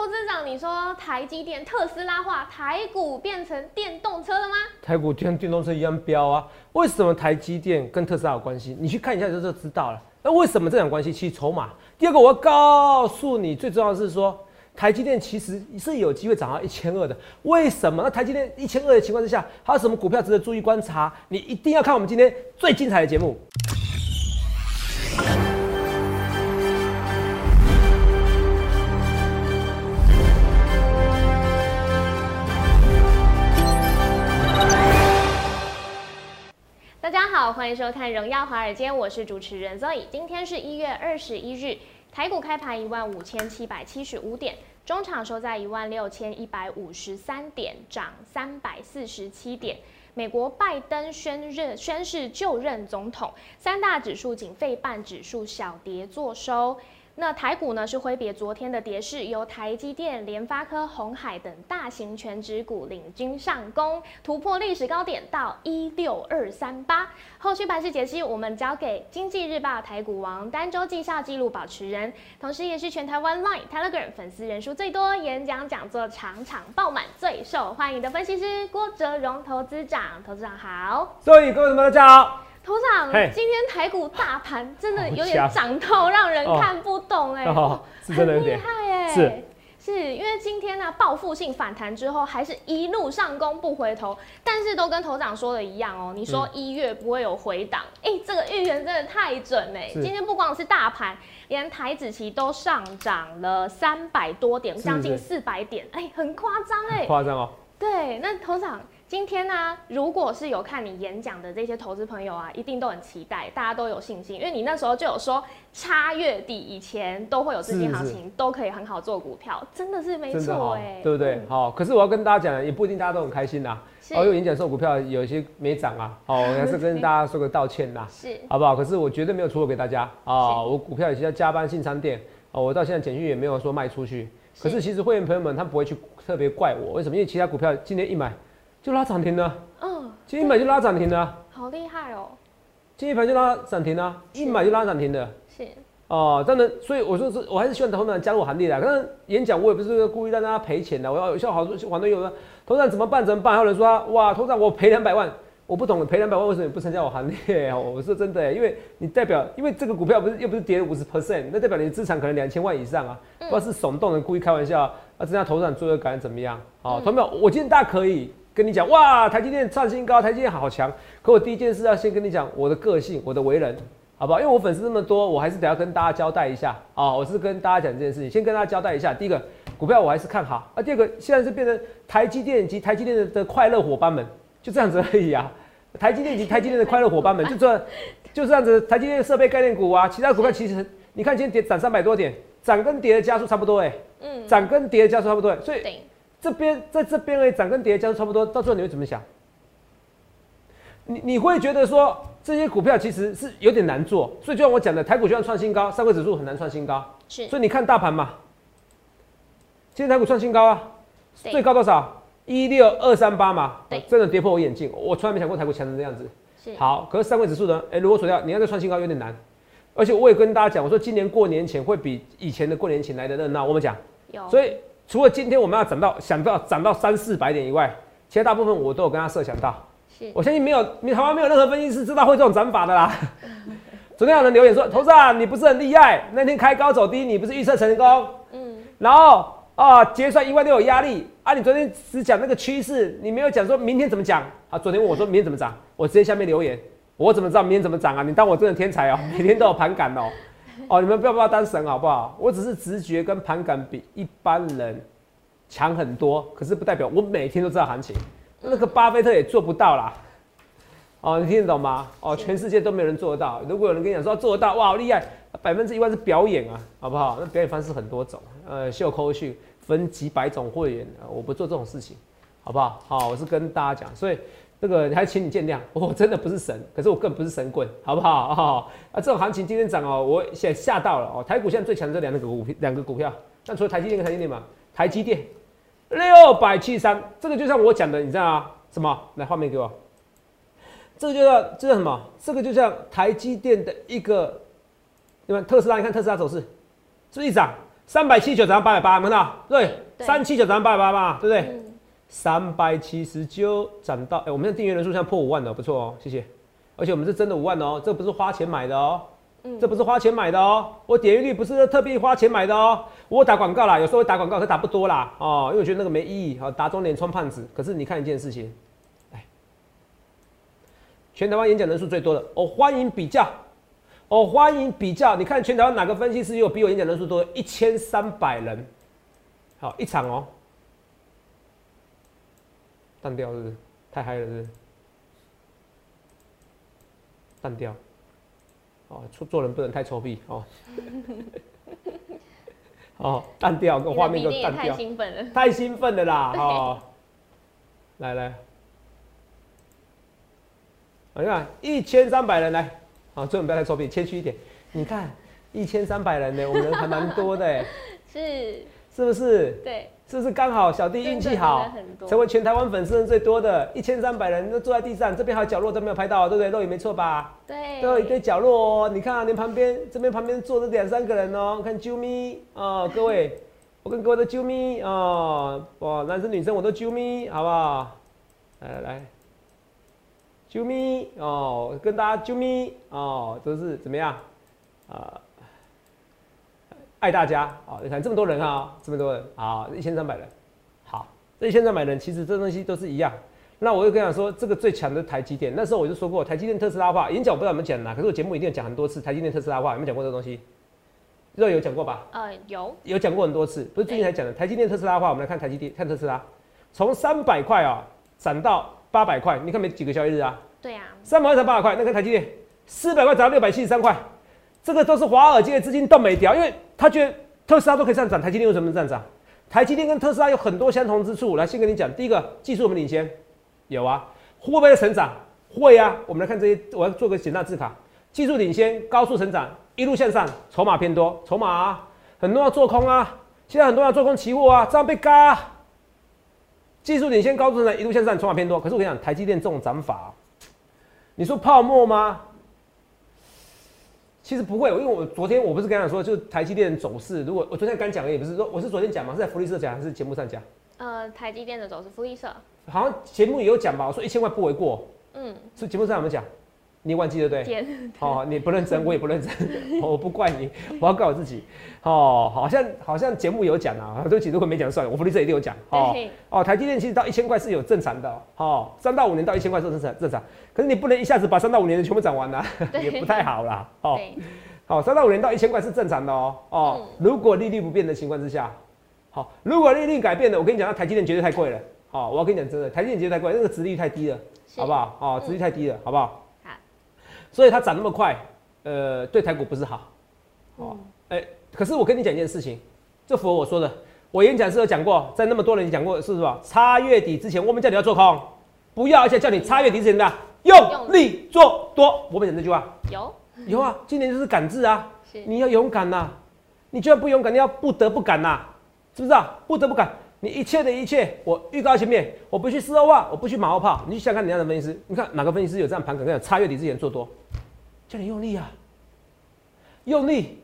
投资长，你说台积电、特斯拉化，台股变成电动车了吗？台股就像电动车一样飙啊！为什么台积电跟特斯拉有关系？你去看一下就就知道了。那为什么这种关系？其实筹码。第二个，我要告诉你，最重要的是说，台积电其实是有机会涨到一千二的。为什么？那台积电一千二的情况之下，还有什么股票值得注意观察？你一定要看我们今天最精彩的节目。欢迎收看《荣耀华尔街》，我是主持人 Zoe。今天是一月二十一日，台股开盘一万五千七百七十五点，中场收在一万六千一百五十三点，涨三百四十七点。美国拜登宣任宣誓就任总统，三大指数仅费半指数小跌作收。那台股呢是挥别昨天的跌势，由台积电、联发科、红海等大型全指股领军上攻，突破历史高点到一六二三八。后续盘势解析，我们交给经济日报台股王、单周绩效记录保持人，同时也是全台湾 Line、Telegram 粉丝人数最多、演讲讲座场场爆满、最受欢迎的分析师郭哲荣投资长。投资长好，所以各位朋友大家好。头长，今天台股大盘真的有点涨到让人看不懂哎，很厉害哎，是。是因为今天呢报复性反弹之后，还是一路上攻不回头，但是都跟头长说的一样哦，你说一月不会有回档，哎，这个预言真的太准哎，今天不光是大盘，连台子期都上涨了三百多点，将近四百点，哎，很夸张哎，夸张哦，对，那头长。今天呢，如果是有看你演讲的这些投资朋友啊，一定都很期待，大家都有信心，因为你那时候就有说，差月底以前都会有资金行情，都可以很好做股票，真的是没错哎，对不对？好，可是我要跟大家讲，也不一定大家都很开心呐。哦，有演讲做股票有一些没涨啊，好，我 还是跟大家说个道歉呐，是，好不好？可是我绝对没有出货给大家啊，我股票有些要加班进仓店，哦，我到现在简讯也没有说卖出去。可是其实会员朋友们他不会去特别怪我，为什么？因为其他股票今天一买。就拉涨停了，嗯，今天一买就拉涨停了，好厉害哦！今天一买就拉涨停了，一买就拉涨停的，是哦，真的，所以我说是，我还是希望投资人加入我行列的。可是演讲我也不是故意让大家赔钱的，我要像好多很多有的投资人怎么办？怎么办？还有人说哇，投资人我赔两百万，我不懂赔两百万为什么你不参加我行列？我说真的，因为你代表，因为这个股票不是又不是跌了五十 percent，那代表你的资产可能两千万以上啊，不知道是耸动的故意开玩笑，那增加投资人作恶感怎么样？好，同学们，我今天大家可以。跟你讲哇，台积电创新高，台积电好强。可我第一件事要先跟你讲我的个性，我的为人，好不好？因为我粉丝那么多，我还是得要跟大家交代一下啊。我是跟大家讲这件事情，先跟大家交代一下。第一个，股票我还是看好啊。第二个，现在是变成台积电及台积电的快乐伙伴们，就这样子而已啊。台积电及台积电的快乐伙伴们，就这就这样子。台积电设备概念股啊，其他股票其实你看今天跌涨三百多点，涨跟跌的加速差不多哎，嗯，涨跟跌的加速差不多，所以。这边在这边诶，涨跟跌将差不多，到最后你会怎么想？你你会觉得说这些股票其实是有点难做，所以就像我讲的，台股就算创新高，上柜指数很难创新高。是，所以你看大盘嘛，今天台股创新高啊，最高多少？一六二三八嘛，真的跌破我眼镜，我从来没想过台股强成这样子。是，好，可是上柜指数呢？哎，如果说要你要再创新高有点难，而且我也跟大家讲，我说今年过年前会比以前的过年前来的热闹。我们讲，有，所以。除了今天我们要涨到想到涨到三四百点以外，其他大部分我都有跟他设想到。是，我相信没有，你台湾没有任何分析师知道会这种涨法的啦。昨天有人留言说：“头上你不是很厉害？那天开高走低，你不是预测成功？嗯，然后啊，结算一万六有压力啊。你昨天只讲那个趋势，你没有讲说明天怎么讲啊？昨天问我说明天怎么涨，我直接下面留言，我怎么知道明天怎么涨啊？你当我真的天才哦，每天都有盘感哦。”哦，你们不要把我当神好不好？我只是直觉跟盘感比一般人强很多，可是不代表我每天都知道行情。那个巴菲特也做不到啦。哦，你听得懂吗？哦，全世界都没有人做得到。如果有人跟你讲说做得到，哇，好厉害，百分之一万是表演啊，好不好？那表演方式很多种，呃，秀口去分几百种会员，我不做这种事情，好不好？好，我是跟大家讲，所以。这个还请你见谅，我真的不是神，可是我更不是神棍，好不好啊？啊，这种行情今天涨哦，我现在吓到了哦。台股现在最强的这两个股票，两个股票，那除了台积电跟台积电嘛，台积电六百七十三，这个就像我讲的，你知道啊？什么？来画面给我，这个就叫这叫什么？这个就像台积电的一个，对吧？特斯拉，你看特斯拉走势，是不是一涨三百七十九涨到八百八，看到？对，对三七九涨到八百八嘛，对不对？嗯，三百七十九涨到，哎、我们的订阅人数现在破五万了，不错哦，谢谢。而且我们是真的五万哦，这不是花钱买的哦，这不是花钱买的哦，我点阅率不是特别花钱买的哦，我打广告啦，有时候会打广告，可打不多啦，哦，因为我觉得那个没意义，好打肿脸充胖子。可是你看一件事情，哎，全台湾演讲人数最多的，我、欢迎比较，我、欢迎比较，你看全台湾哪个分析师有比我演讲人数多？一千三百人，好一场哦，淡掉是不是？太嗨了是不是？淡掉。哦，做做人不能太臭屁哦。哦，淡掉，跟你画面的笔电也太就淡掉，兴奋了，太兴奋了啦！哦，来来，你看一千三百人来，啊，最后不要太臭屁，谦虚一点。你看一千三百人呢，我们人还蛮多的哎，是，是不是？对，是不是刚好小弟运气好成为全台湾粉丝人最多的，一千三百人都坐在地上，这边还有角落都没有拍到，对不对？肉眼没错吧？对，都有一堆角落哦，你看啊，连旁边这边旁边坐着两三个人哦，看啾咪哦，各位，我跟各位都啾咪哦，哇，男生女生我都啾咪，好不好？来来来，啾咪哦，跟大家啾咪哦，都是怎么样？啊、爱大家啊、你看这么多人啊，这么多人啊，一千三百人，好，这一千三百人其实这东西都是一样。那我又跟你讲说，这个最强的台积电，那时候我就说过，台积电、特斯拉化演讲我不知道有没有讲啦，可是我节目一定要讲很多次，台积电、特斯拉化有没有讲过这个东西？肉有讲过吧？呃，有，有讲过很多次，不是最近才讲的。台积电、特斯拉化，我们来看台积电、看特斯拉，从三百块啊涨到八百块，你看没几个交易日啊？对啊，三百块涨八百块，那看台积电四百块涨到六百七十三块，这个都是华尔街的资金动没掉，因为他觉得特斯拉都可以上涨，台积电为什么能上涨？台积电跟特斯拉有很多相同之处，来先跟你讲，第一个技术我们领先，有啊，会不会成长？会啊，我们来看这些，我要做个简单字卡，技术领先，高速成长，一路向上，筹码偏多，筹码啊，很多要做空啊，现在很多要做空期货啊，这样被嘎、啊。技术领先，高速成长，一路向上，筹码偏多。可是我跟你讲，台积电这种涨法、你说泡沫吗？其实不会，因为我昨天我不是跟你讲说，就是台积电走势，如果我昨天刚讲的也不是说，我是昨天讲嘛，是在福利社讲还是节目上讲？呃，台积电的走势，福利社，好像节目也有讲吧，我说一千块不为过，嗯，是节目上有没有讲？你忘记对不对？天，哦，你不认真，我也不认真，我不怪你，我要怪我自己。哦，好像好像节目有讲啊，对不起，如果没讲算了，我福利社一定有讲。哦哦，台积电其实到一千块是有正常的哦哦，三到五年到一千块是正常正常，可是你不能一下子把三到五年的全部涨完了、对 也不太好啦。哦，好，三到五年到一千块是正常的哦。哦，嗯如果利率不变的情况之下，好，如果利率改变了，我跟你讲，那台积电绝对太贵了。好，我要跟你讲真的，台积电绝对太贵，那个值利率太低了，好不好？哦，殖利率太低了，好不好？好，所以它涨那么快，呃，对台股不是好。哦，哎、可是我跟你讲一件事情，这符合我说的。我演讲是有讲过，在那么多人讲过，是不是吧？差月底之前，我们叫你要做空，不要，而且叫你差月底之前的用力做多。我们讲这句话，有，有啊，今年就是敢字啊，你要勇敢呐、你就算不勇敢，你要不得不敢呐、是不是啊？不得不敢，你一切的一切，我预告前面，我不去四欧万，我不去马后炮，你去想想看哪样的分析师，你看哪个分析师有这样盘梗，跟你差月底之前做多，叫你用力啊，用力，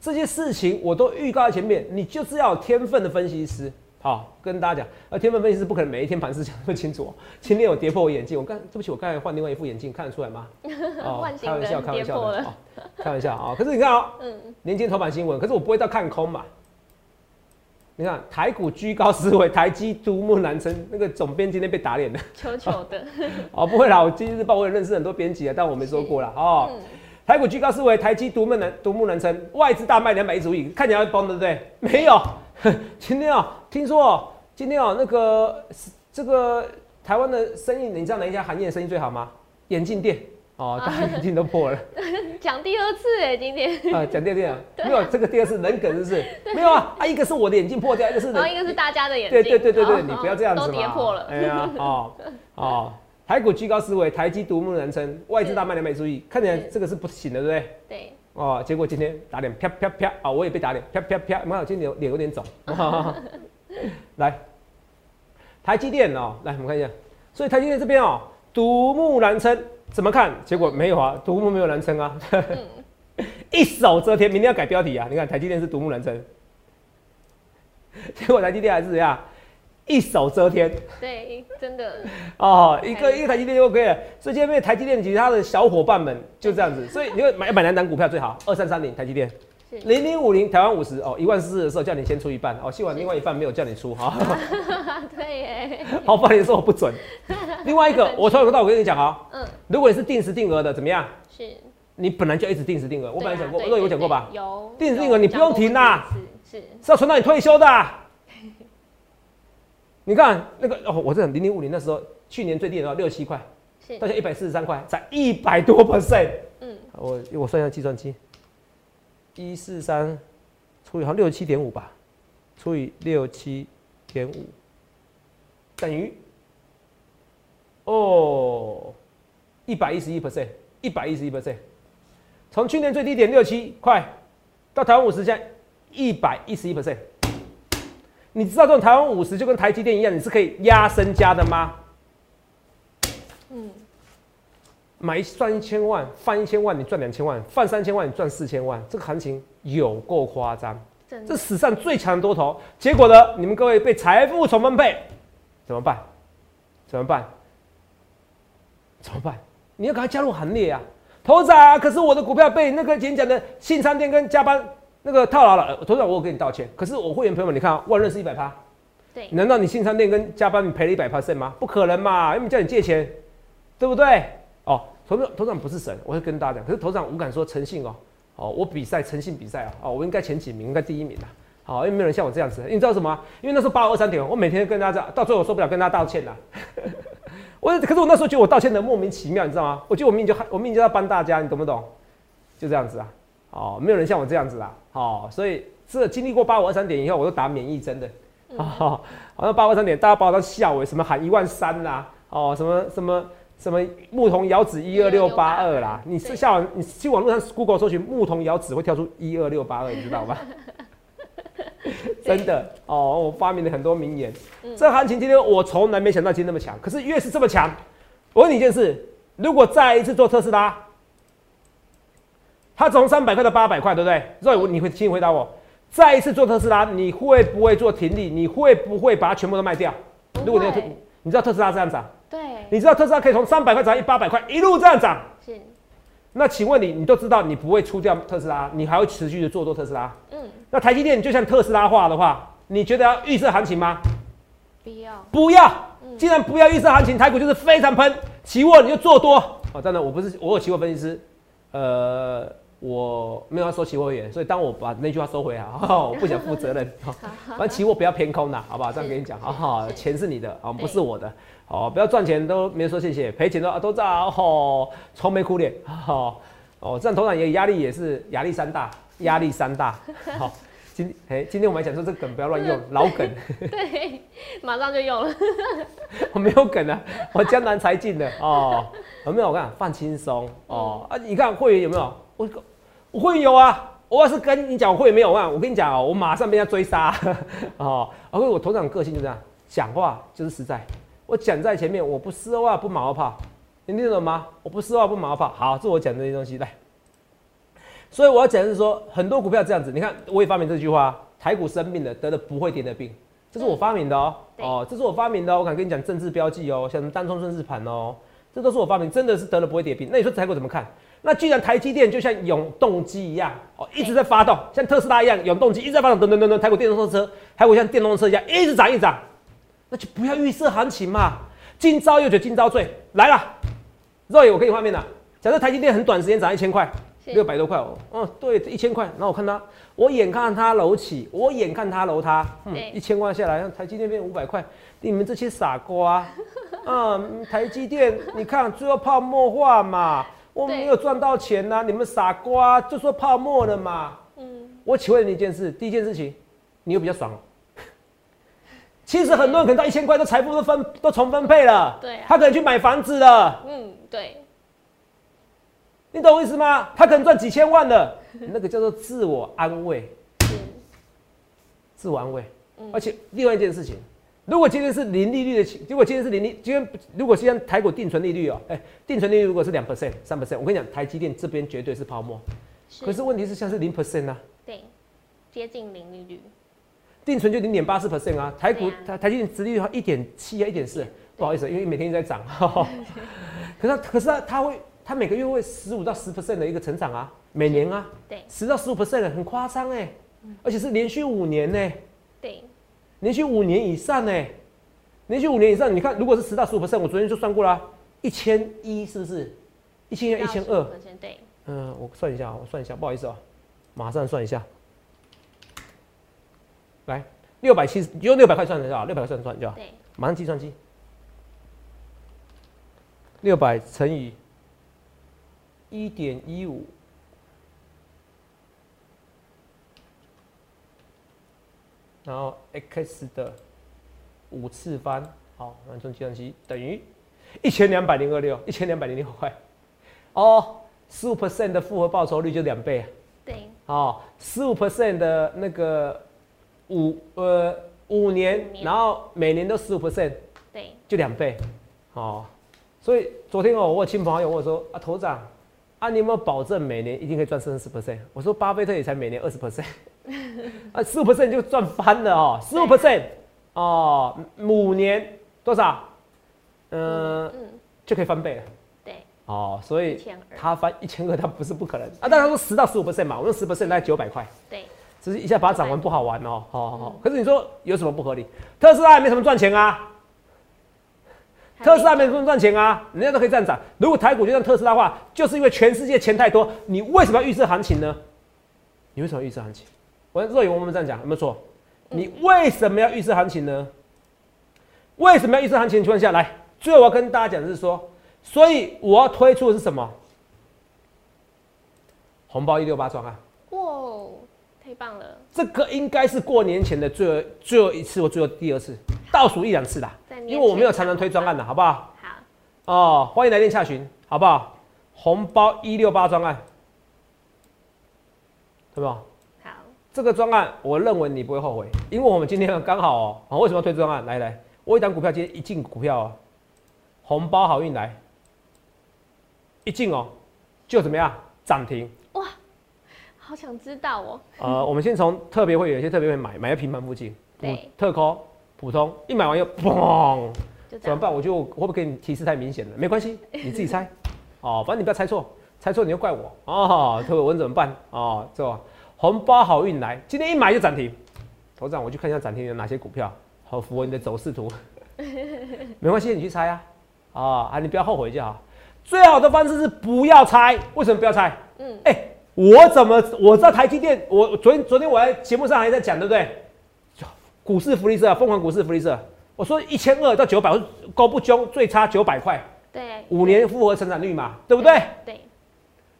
这些事情我都预告在前面，你就是要有天分的分析师。好，跟大家讲，呃，天分分析师不可能每一天盘势讲那么清楚、哦。今天有跌破我眼镜，我刚对不起，我刚才换另外一副眼镜，看得出来吗？哦开玩笑，的开玩笑的，开玩笑啊、可是你看哦，嗯，年前头版新闻，可是我不会到看空嘛。你看台股居高思维，台积独木难撑，那个总编今天被打脸了。球球的，哦，不会啦，我今日日报我也认识很多编辑啊，但我没说过啦。哦，嗯，台股居高思维，台积独木难独木难撑，外资大卖两百一十五亿，看起来会崩对不对？没有，今天哦，听说哦，今天哦，那个这个台湾的生意，你知道哪一家行业生意最好吗？眼镜店。哦，大家眼镜都破了。讲第二次哎，今天，啊，讲第二遍 啊，没有这个第二次人梗是不是？没有啊，啊，一个是我的眼镜破掉，一个是然后一个是大家的眼对睛，对对对对，哦。你不要这样子嘛。都跌破了，哎呀，哦哦，台股居高思维，台积独木难撑，外资大卖两百注意，看起来这个是不行的，对不对？对，哦，结果今天打脸啪啪啪啊，我也被打脸啪啪啪，妈有今天脸脸有点肿。来，台积电哦，来我们看一下，所以台积电这边哦，独木难撑，怎么看？结果没有啊，独木没有难撑啊。一手遮天，明天要改标题啊！你看台积电是独木难撑，结果台积电还是怎样，一手遮天。对，真的。哦，一个一个台积电就 OK 了。所以今天被台积电其他的小伙伴们就这样子，所以你会买买哪单股票最好？二三三零台积电。零零五零台湾五十哦，一万四的时候叫你先出一半哦，希望另外一半没有叫你出哈。对耶。好，不好意思，我不准。另外一个，我从头到尾跟你讲啊，嗯，如果你是定时定额的，怎么样？是。你本来就一直定时定额，我本来讲过，我有讲过吧？有。定时定额你不用停呐，是是，是要存到你退休的。你看那个哦，我这零零五零那时候去年最低的时候六七块，是，到现在一百四十三块，才一百多 percent。嗯。我我算一下计算机。一四三除以好像六七点五吧，除以六七点五等于哦一百一十一 percent，一百一十一 percent。从去年最低点六七块到台湾五十，现在一百一十一 percent。你知道这种台湾五十就跟台积电一样，你是可以压身家的吗？嗯。买赚一千万，放一千万，你赚两千万；放三千万，你赚四千万。这个行情有够夸张，这史上最强多头。结果呢，你们各位被财富重分配，怎么办？怎么办？怎么办？你要赶快加入行列啊！头仔，可是我的股票被那个演讲的信餐店跟加班那个套牢了。头仔，我有跟你道歉。可是我会员朋友们，你看啊万润是一百趴，对，难道你信餐店跟加班你赔了一百 percent 吗？不可能嘛，又没叫你借钱，对不对？哦。头长头长不是神，我会跟大家讲。可是头长我敢说诚信哦，哦，我比赛诚信比赛啊，哦，我应该前几名，应该第一名的。好，因为没有人像我这样子。你知道什么？因为那时候八五二三点，我每天跟大家到最后我受不了，跟大家道歉了。我可是我那时候觉得我道歉的莫名其妙，你知道吗？我觉得我命就我命就要帮大家，你懂不懂？就这样子啊。哦，没有人像我这样子啦。好，所以这经历过八五二三点以后，我都打免疫针的。好，好像八五二三点，大家把我当笑我，什么喊一万三啦？哦，什么什么。什么牧童遥指一二六八二啦？你是下网，你去网络上 Google 搜寻牧童遥指，会跳出一二六八二，你知道吗？真的哦，我发明了很多名言。这行情今天我从来没想到今天那么强，可是越是这么强，我问你一件事：如果再一次做特斯拉，它从三百块到八百块，对不对？所以你会请你回答我：再一次做特斯拉，你会不会做停利？你会不会把它全部都卖掉？如果你有特，你知道特斯拉这样涨？对，你知道特斯拉可以从三百块涨一八百块，一路这样涨。是，那请问你，你都知道你不会出掉特斯拉，你还会持续的做多特斯拉？嗯。那台积电就像特斯拉化的话，你觉得要预测行情吗？不要。不要。既然不要预测行情，台股就是非常喷，期货你就做多。哦，真的，我不是我有期货分析师，呃。我没有要收期货员，所以当我把那句话收回来，我不想负责任。反正期货不要偏空的，好不好？这样跟你讲，好好，钱是你的，啊，不是我的。好，不要赚钱都没说谢谢，赔钱都啊都在哦，愁眉苦脸。哦，哦，这样头场也压力也是压力山大，压力山大。好，今哎，今天我们来讲说这个梗不要乱用，老梗。对，马上就用了。我没有梗啊，我江南才进的哦。有没有？我看放轻松哦啊！你看会员有没有？我。我会有啊，我要是跟你讲我会没有啊，我跟你讲哦，我马上被人家追杀 哦。而且我头长个性就这样，讲话就是实在。我讲在前面，我不丝袜不马后炮，你听懂吗？我不丝袜不马后炮。好，这我讲这些东西来。所以我要讲的是说，很多股票这样子，你看我也发明这句话：台股生病了，得了不会跌的病，这是我发明的哦。哦，这是我发明的，我敢跟你讲政治标记哦，像什么单冲顺势盘哦，这都是我发明，真的是得了不会跌病。那你说台股怎么看？那既然台积电就像永动机一样，哦，一直在发动，像特斯拉一样，永动机一直在发动，噔噔噔噔，台股电动车，台股像电动车一样一直涨一涨，那就不要预设行情嘛。今朝又觉今朝醉来了，肉眼我给你画面了。假设台积电很短时间涨一千块，六百多块哦，哦，对，一千块。然后我看它，我眼看它楼起，我眼看它楼塌，嗯，一千万下来，让台积电变五百块，你们这些傻瓜，嗯，台积电，你看最后泡沫化嘛。我没有赚到钱呐！你们傻瓜，就说泡沫了嘛。嗯，我请问你一件事，第一件事情，你又比较爽。其实很多人可能到一千块，都财富都分都重分配了。对，他可能去买房子了。嗯，对。你懂我意思吗？他可能赚几千万的，那个叫做自我安慰。自我安慰。而且另外一件事情。如果今天是零利率的，如果今天是零利，今天如果今天台股定存利率哦，哎，定存利率如果是两 percent、三 percent，我跟你讲，台积电这边绝对是泡沫。可是问题是，像是零 percent 啊。对，接近零利率。定存就零点八四 percent 啊，台股对啊。台台积电殖利率一点七啊，一点四，不好意思，因为每天一直在涨，可 是可是它它会它每个月会十五到十 percent 的一个成长啊，每年啊，对。十到十五 percent 很夸张哎，而且是连续五年呢、对，连续五年以上呢、连续五年以上，你看如果是十大十五 percent，我昨天就算过了、一千一是不是？一千一、一千二，对，嗯，我算一下啊，我算一下，不好意思啊、马上算一下。来，六百七十，用六百块算一下，六百块算算就好。对，马上计算机，六百乘以一点一五，然后 x 的五次方，好，那用计算机等于一千两百零二六，一千两百零六块。哦，十五 percent 的复合报酬率就两倍啊。对，哦，十五 percent 的那个五呃五年，年然后每年都十五 percent，对，就两倍，哦，所以昨天哦，我有亲朋好友问我说啊，头长啊，你有没有保证每年一定可以赚三十 percent？我说巴菲特也才每年二十 percent，啊，十五 percent 就赚翻了哦，十五 percent 哦，五年多少？嗯、嗯，就可以翻倍了。对，哦，所以他翻一千二，他不是不可能啊。当然说十到十五 percent 嘛，我用十 percent 大概九百块。对，只是一下把它涨完不好玩哦，好好好。可是你说有什么不合理？特斯拉也没什么赚钱啊，特斯拉没什么赚钱啊，人家都可以这样涨。如果台股就像特斯拉的话，就是因为全世界钱太多，你为什么要预测行情呢？你为什么要预测行情？我若有我们这样讲有没有错？你为什么要预测行情呢？为什么要预测行情的情况下，来，最后我要跟大家讲的是说，所以我要推出的是什么？红包一六八专案。哇，太棒了，这个应该是过年前的最后最后一次或最后第二次，倒数一两次啦因为我没有常常推专案的，好不好？好，哦，欢迎来电洽询，好不好？红包一六八专案，对不这个专案，我认为你不会后悔，因为我们今天刚好哦，啊，为什么要推专案？来来，我有一档股票今天一进股票哦，红包好运来，一进哦，就怎么样涨停。哇，好想知道哦，呃，我们先从特别会有一些特别会买，买在平盘附近，对特扣普通，一买完又嘣，就，怎么办？我就会不会给你提示太明显了？没关系，你自己猜。哦，反正你不要猜错，猜错你就怪我哦。特别文怎么办？哦，这吧红包好运来，今天一买就涨停。头长，我去看一下涨停有哪些股票，好符合你的走势图。没关系，你去猜啊。啊啊，你不要后悔就好。最好的方式是不要猜，为什么不要猜？嗯，哎、我怎么我知道台积电？我昨天昨天我在节目上还在讲，对不对？股市福利社，疯狂股市福利社，我说一千二到九百，高不凶，最差九百块，对，五年复合成长率嘛，对不对？对，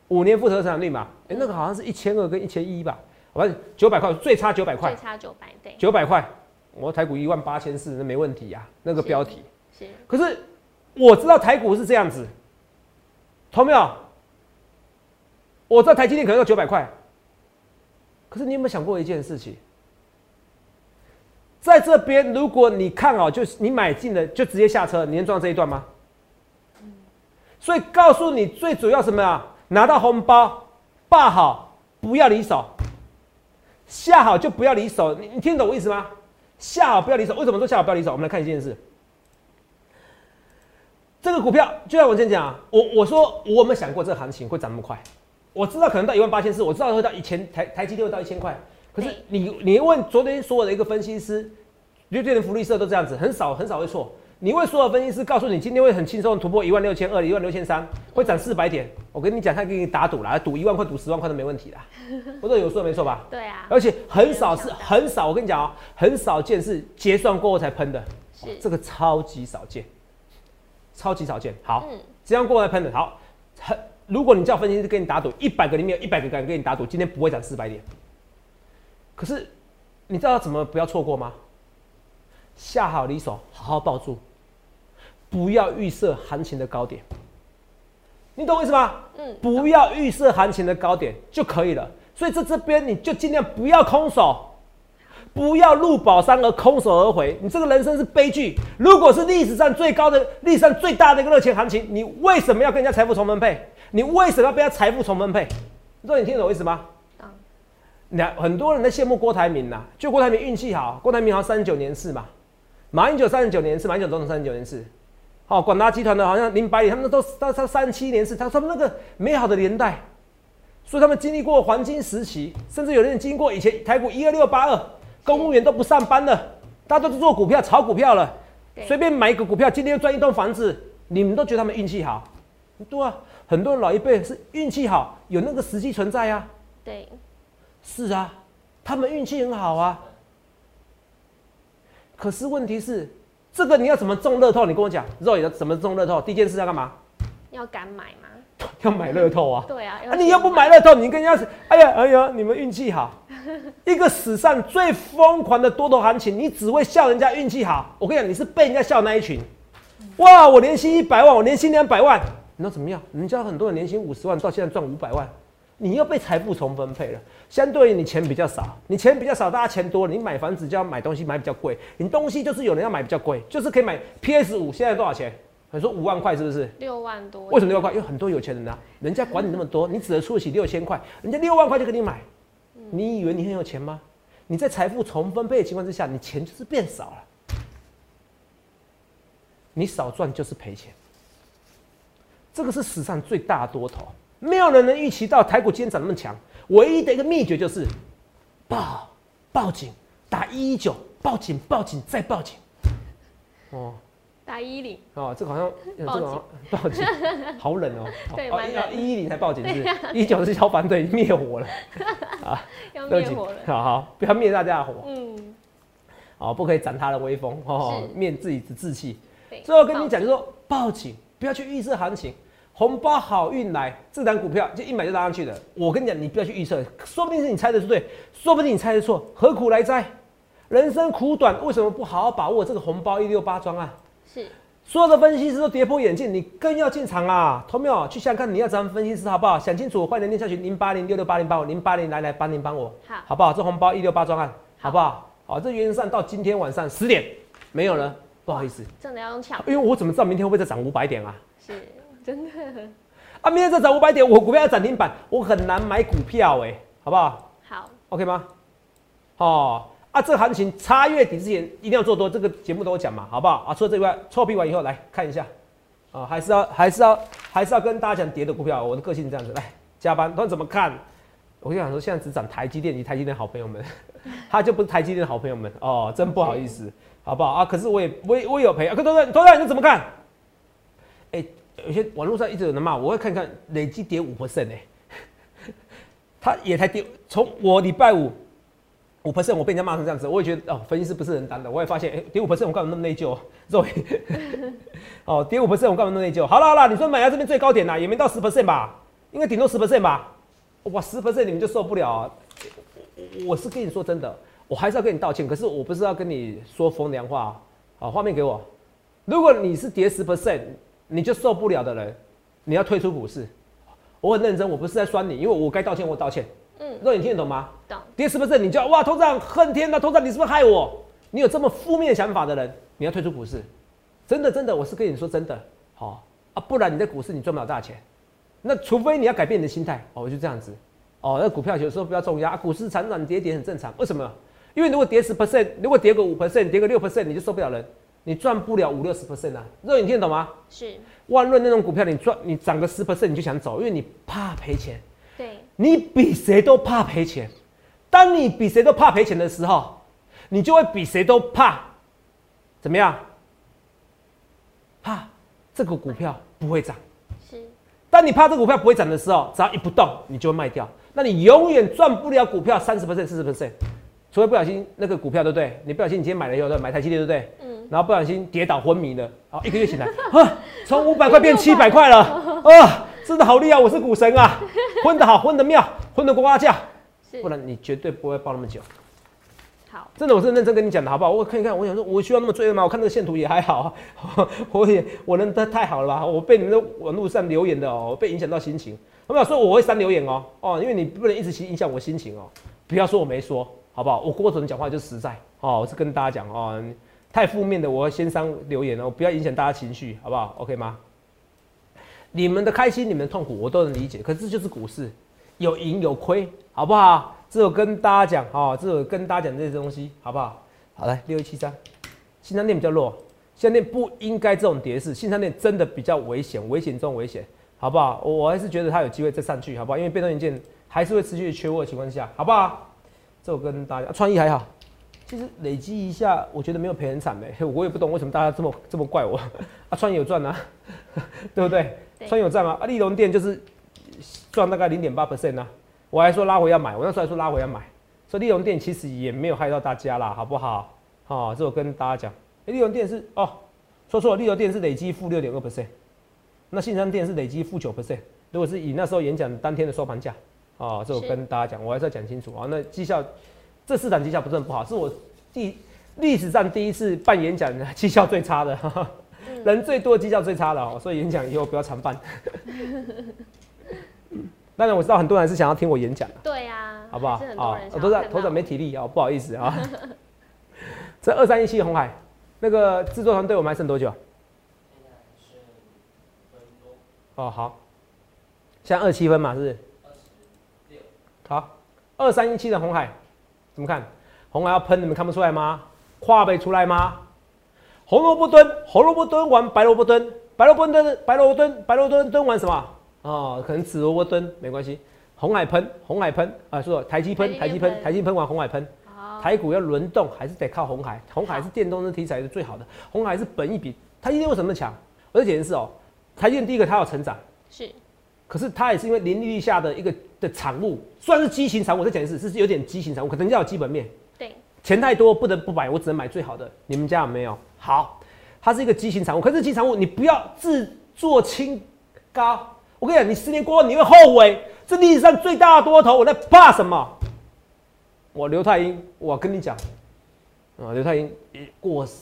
五年复合成长率嘛，哎、那个好像是一千二跟一千一吧，反正九百块，最差九百块最，差九百，对，九百块，我台股一万八千四，那没问题呀、那个标题。是，可是我知道台股是这样子，同没有？我知道台积电可能要九百块，可是你有没有想过一件事情？在这边，如果你看好，就是你买进了就直接下车，你能赚到这一段吗？所以告诉你，最主要什么啊？拿到红包，霸好，不要离手，下好就不要离手。你你听懂我意思吗？下好不要离手，为什么说下好不要离手？我们来看一件事。这个股票就像我之前讲啊，我我说我有没有想过这个行情会涨那么快？我知道可能到一万八千四，我知道会到一千台台积电会到一千块。可是你你问昨天所有的一个分析师，就对人福利社都这样子，很少很少会错。你问所有分析师告诉你今天会很轻松突破一万六千二、一万六千三，会涨四百点。我跟你讲，他给你打赌啦，赌一万块、赌十万块都没问题啦。我这有说的没错吧？对啊，而且很少是很少，我跟你讲哦、很少见是结算过后才喷的，是，这个超级少见，超级少见。好，嗯，这样过来喷的好，很如果你叫分析师跟你打赌，一百个里面有一百个敢跟你打赌，今天不会涨四百点。可是你知道怎么不要错过吗？下好离手，好好抱住，不要预设行情的高点。你懂我意思吗？嗯，不要预设行情的高点就可以了。所以在这边你就尽量不要空手，不要入宝山而空手而回。你这个人生是悲剧。如果是历史上最高的、历史上最大的一个热钱行情，你为什么要跟人家财富重分配？你为什么要被他财富重分配？你说你听懂我意思吗？懂，那很多人在羡慕郭台铭呐，就郭台铭运气好，郭台铭好像三十九年是嘛，马英九三十九年次，马英九总统三十九年次，好，广达集团的好像林百里他们都到到三十七年次，他他们那个美好的年代，所以他们经历过黄金时期，甚至有人经过以前台股一二六八二，公务员都不上班了，大家都是做股票炒股票了，随便买一个股票，今天赚一栋房子，你们都觉得他们运气好，对啊，很多人老一辈是运气好，有那个时机存在啊，对。是啊，他们运气很好啊。可是问题是，这个你要怎么中乐透？你跟我讲，肉要怎么中乐透？第一件事要干嘛？要敢买吗？要买乐透啊！对啊，你要不买乐透，你跟人家哎呀哎呀，你们运气好。一个史上最疯狂的多头行情，你只会笑人家运气好。我跟你讲，你是被人家笑那一群。哇，我年薪一百万，我年薪两百万，你说怎么样？人家很多人年薪五十万，到现在赚五百万。你又被财富重分配了，相对于你钱比较少，你钱比较少，大家钱多了，你买房子就要买东西买比较贵，你东西就是有人要买比较贵，就是可以买 PS 五，现在多少钱？你说五万块是不是？六万多。为什么六万块？因为很多有钱人啊，人家管你那么多，你只能出得起六千块，人家六万块就给你买，你以为你很有钱吗？你在财富重分配的情况之下，你钱就是变少了，你少赚就是赔钱，这个是史上最大多头。没有人能预期到台股今天涨那么强，唯一的一个秘诀就是报报警打一一九报警报警再报警。哦，打一零。哦，这个好像 这个报警。好冷哦，对，要一一零才报警是一九是消防队灭火了。啊，要灭火了，好好不要灭大家的火，嗯，哦不可以斩他的威风哦，灭自己的志气。最后跟你讲就说报警不要去预测行情。红包好运来，这档股票就一买就拉上去的。我跟你讲，你不要去预测，说不定是你猜的是对，说不定你猜的错，何苦来哉？人生苦短，为什么不好好把握这个红包一六八庄啊？是，所有的分析师都跌破眼镜，你更要进场啊！同没有？去想看你要怎么分析师好不好？想清楚，欢迎念下去零八零六六八零八五零八零来来帮您帮我，好，好不好？这红包一六八庄案，好不好？好，这原则上到今天晚上十点没有了，不好意思，真的要用抢，因为我怎么知道明天会不会再涨五百点啊？是。真的啊！明天再涨五百点，我股票要涨停板，我很难买股票哎，好不好？好，OK 吗？哦啊，这行情差月底之前一定要做多，这个节目都有讲嘛，好不好？啊，除了这以外，臭屁完以后来看一下啊，还是要还是要还是要跟大家讲跌的股票，我的个性这样子，来加班，他怎么看？我就想说，现在只涨台积电你台积电好朋友们，他就不是台积电的好朋友们哦，真不好意思，好不好啊？可是我也我也我也有赔啊，可多多多多，你怎么看？哎。有些网络上一直有人骂，我会看看累计跌五 percent 哎，他也才跌，从我礼拜五五 percent，我被人家骂成这样子，我也觉得哦，分析师不是人当的，我也发现哎，跌五 percent 我干嘛那么内疚？肉 哦，跌五 percent 我干嘛那么内疚？好了好了，你说买在这边最高点呐，也没到十 percent 吧？应该顶多十 percent 吧？哇，十 percent 你们就受不了啊？我是跟你说真的，我还是要跟你道歉，可是我不是要跟你说风凉话。好，画面给我，如果你是跌十 percent。你就受不了的人，你要退出股市。我很认真，我不是在酸你，因为我该道歉，我道歉。嗯，那你听得懂吗？懂。跌是不是？你就哇，头长恨天呐，头长你是不是害我？你有这么负面想法的人，你要退出股市。真的，真的，我是跟你说真的。好啊，不然你在股市你赚不了大钱。那除非你要改变你的心态哦，我就这样子。哦，那股票有时候不要重压，股市涨涨跌跌很正常。为什么？因为如果跌十 percent，如果跌个五 percent，跌个六 percent，你就受不了人。你赚不了五六十 percent 啊，肉眼听得懂吗？是万润那种股票，你赚你涨个十 percent 你就想走，因为你怕赔钱。对，你比谁都怕赔钱。当你比谁都怕赔钱的时候，你就会比谁都怕怎么样？怕这个股票不会涨。是。当你怕这股票不会涨的时候，只要一不动，你就会卖掉。那你永远赚不了股票三十 percent 四十 percent。除非不小心那个股票对不对？你不小心你今天买了以后，对买台积电对不对？嗯。然后不小心跌倒昏迷了，然后一个月醒来，啊，从五百块变七百块了，啊，真的好厉害！我是股神啊，混得好，混得妙，混得呱呱叫。不然你绝对不会抱那么久。好。真的，我是认真跟你讲的，好不好？我看一看，我想说，我需要那么追吗？我看那个线图也还好啊。我也，我能太太好了吧？我被你们的网络上留言的哦，被影响到心情。有没有说我会删留言哦？哦，因为你不能一直影响我心情哦。不要说我没说。好不好？我郭总讲话就实在哦，我是跟大家讲哦，太负面的我先删留言哦，不要影响大家情绪，好不好？OK 吗？你们的开心，你们的痛苦，我都能理解。可是这就是股市，有赢有亏，好不好？这我跟大家讲哦，这我跟大家讲这些东西，好不好？好来，六一七三，新商店比较弱，新商店不应该这种跌势，新商店真的比较危险，危险中危险，好不好？我我还是觉得它有机会再上去，好不好？因为被动元件还是会持续缺货的情况下，好不好？这我跟大家，创意还好，其实累积一下，我觉得没有赔很惨呗，我也不懂为什么大家这么这么怪我 啊，创意有赚啊，对不对？创意有赚吗？啊，利隆店就是赚大概零点八 percent 啊，我还说拉回要买，我那时候还说拉回要买。所以利隆店其实也没有害到大家啦，好不好？好，这我跟大家讲，哎，利隆店是哦，说错了，利隆店是累积负六点二 percent，那信山店是累积负九 percent。如果是以那时候演讲当天的收盘价，哦，这我跟大家讲，我还是要讲清楚啊。那绩效，这四场绩效不是很不好，是我第历史上第一次办演讲，绩效最差的，人最多绩效最差的哦，所以演讲以后不要常办。当然我知道很多人是想要听我演讲的，对呀，好不好？啊，我都在头长没体力啊，不好意思啊。这二三一七红海那个制作团队我们还剩多久？哦，好，现在二七分嘛，是不是？好，二三一七的红海怎么看？红海要喷，你们看不出来吗？跨背出来吗？红萝卜蹲，红萝卜蹲完白萝卜蹲，白萝卜蹲，白萝卜蹲，白萝卜蹲蹲完什么？哦，可能紫萝卜蹲没关系，红海喷，红海喷啊，说台积喷，台积喷，台积喷完红海喷，台股要轮动还是得靠红海，红海是电动车题材是最好的，红海是本一比，台积电为什么强？我的解释哦，台积电第一个它要成长，是，可是它也是因为零利率下的一个的产物，算是畸形产物，我再讲一次是有点畸形产物，可能要有基本面，对，钱太多不得不买，我只能买最好的，你们家有没有？好，它是一个畸形产物，可是畸形产物你不要自作清高。我跟你讲，你十年过后你会后悔。这历史上最大的多头，我在怕什么？我刘太英，我跟你讲，啊，刘太英过时，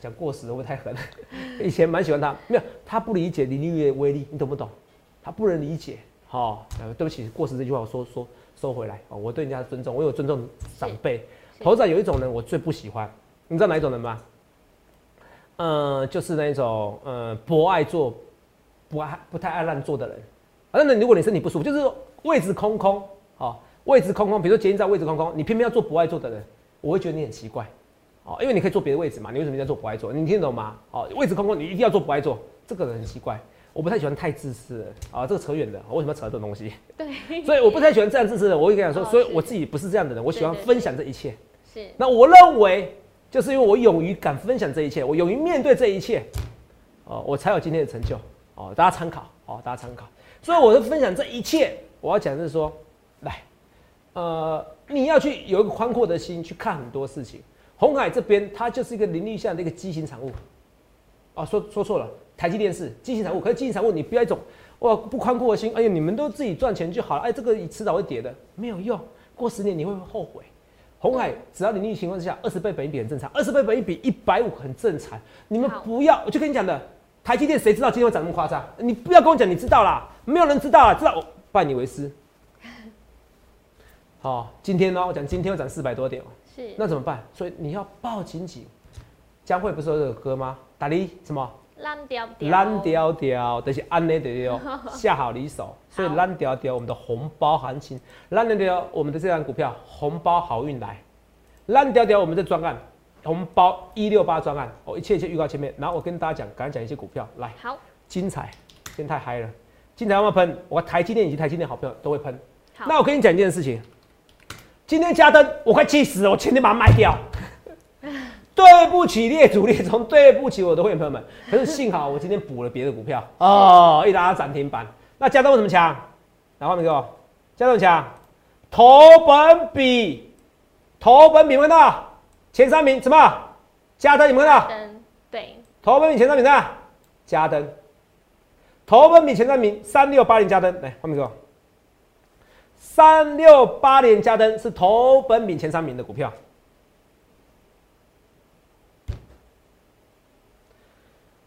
讲过时会不会太狠？以前蛮喜欢他，没有他不理解林立月的威力，你懂不懂？他不能理解。好，对不起，过时这句话我说说收回来啊，我对人家尊重，我有尊重长辈。头上有一种人我最不喜欢，你知道哪一种人吗？嗯，就是那种呃不爱做。不爱不太爱乱做的人，啊，那如果你身体不舒服，就是位置空空，好，位置空空，比如说捷运站位置空空，你偏偏要做不爱做的人，我会觉得你很奇怪，哦，因为你可以坐别的位置嘛，你为什么要做不爱做？你听懂吗？哦，位置空空，你一定要做不爱做，这个人很奇怪，我不太喜欢太自私的，啊，这个扯远的，为什么要扯这种东西？对，所以我不太喜欢这样自私的，我会跟你说，所以我自己不是这样的人，我喜欢分享这一切，是，那我认为就是因为我勇于敢分享这一切，我勇于面对这一切，哦，我才有今天的成就。哦，大家参考哦，大家参考。所以我的分享这一切，我要讲的是说，来，呃，你要去有一个宽阔的心去看很多事情。红海这边它就是一个林立下的一个畸形产物。哦，说说错了，台积电是畸形产物，可是畸形产物你不要一种哇不宽阔的心，哎呀，你们都自己赚钱就好了，哎，这个迟早会跌的，没有用，过十年你会后悔。红海只要你逆情况之下，二十倍本一比很正常，二十倍本一比一百五很正常，你们不要，我就跟你讲的。台积电谁知道今天会涨那么夸张？你不要跟我讲你知道啦，没有人知道啊，知道我拜你为师。好，今天呢，我讲今天要涨四百多点哦。是。那怎么办？所以你要抱紧紧。江蕙不是有这首歌吗？打你什么？烂掉掉。烂掉掉，但是安内的哦，下好离手。所以烂掉掉，我们的红包行情，烂掉掉，我们的这张股票红包好运来，烂掉掉，我们的专案。红包一六八专案，哦，一切一切预告前面，然后我跟大家讲，赶快讲一些股票来，好，精彩，今天太嗨了，精彩要不要喷？我台积电以及台积电好朋友都会喷。那我跟你讲一件事情，今天加灯，我快气死了，我前天把它卖掉。对不起列祖列宗，对不起我的会员朋友们，可是幸好我今天补了别的股票哦，一拉涨停板。那加登为什么强？来画面给我，加登强，投本比，投本比问到。前三名什么？加灯，你们看到？对。投本比前三名的加登，投本比前三名三六八零加登，来画面给我。三六八零加登是投本比前三名的股票。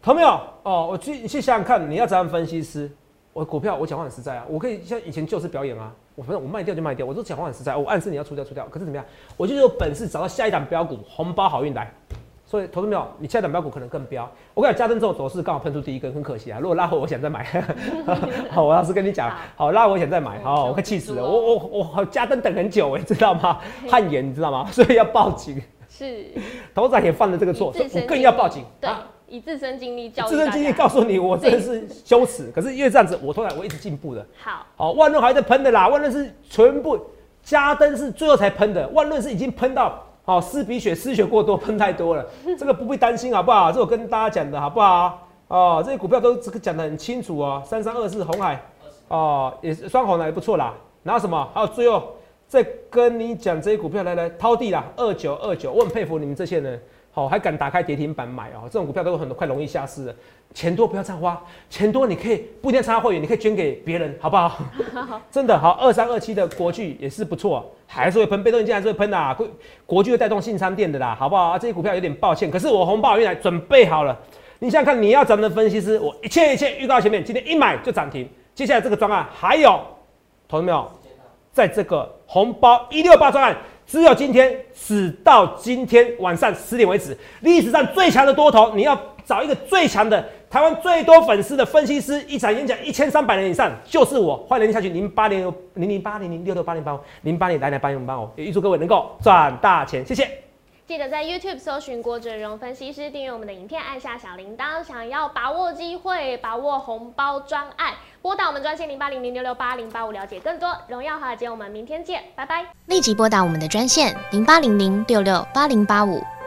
同没有？哦，我去，你去想想看，你要怎样分析师？我股票，我讲话很实在啊，我可以像以前就是表演啊。我反正我卖掉就卖掉，我都讲话很实在。我暗示你要出掉出掉，可是怎么样？我就有本事找到下一档标股，红包好运来，所以投资没有，你下一档标股可能更飙。我跟你讲，加登这种走势刚好喷出第一根，很可惜啊。如果拉回，我想再买。好，我老实跟你讲，好拉回我想再买。好，我快气死了，我我我好加登等很久哎，知道吗？汗颜，你知道吗？所以要报警。是，头仔也犯了这个错，我更要报警。对，以自身经历教自身经历告诉你，我真的是羞耻。可是因为这样子，我突然我一直进步的。好，好，万润还在喷的啦，万润是全部加登是最后才喷的，万润是已经喷到。好，失鼻血，失血过多，喷太多了，这个不必担心，好不好？这我跟大家讲的好不好？哦，这些股票都这个讲的很清楚哦。三三二四红海，哦，也是双红的，也不错啦。然后什么？还有最后再跟你讲这些股票，来来掏地啦，二九二九，我很佩服你们这些人。好，还敢打开跌停板买哦？这种股票都有很多，快容易下市了。钱多不要这样花，钱多你可以不一定参加会员，你可以捐给别人，好不好？真的好，二三二七的国巨也是不错，还是会喷，被动元件还是会喷的。啊国国巨会带动信昌店的啦，好不好啊？这些股票有点抱歉，可是我红包运来准备好了。你想想看，你要涨的分析师，我一切一切预告前面，今天一买就涨停。接下来这个专案还有，投到没有？在这个红包一六八专案。只有今天，只到今天晚上十点为止。历史上最强的多头，你要找一个最强的台湾最多粉丝的分析师，一场演讲一千三百人以上，就是我。欢迎下去零八零零零八零零六六八零八零八零来来八零八哦，也预祝各位能够赚大钱，谢谢。记得在 YouTube 搜寻郭哲荣分析师，订阅我们的影片，按下小铃铛。想要把握机会，把握红包专案，拨打我们专线零八零零六六八零八五，了解更多。荣耀华尔街，我们明天见，拜拜。立即拨打我们的专线零八零零六六八零八五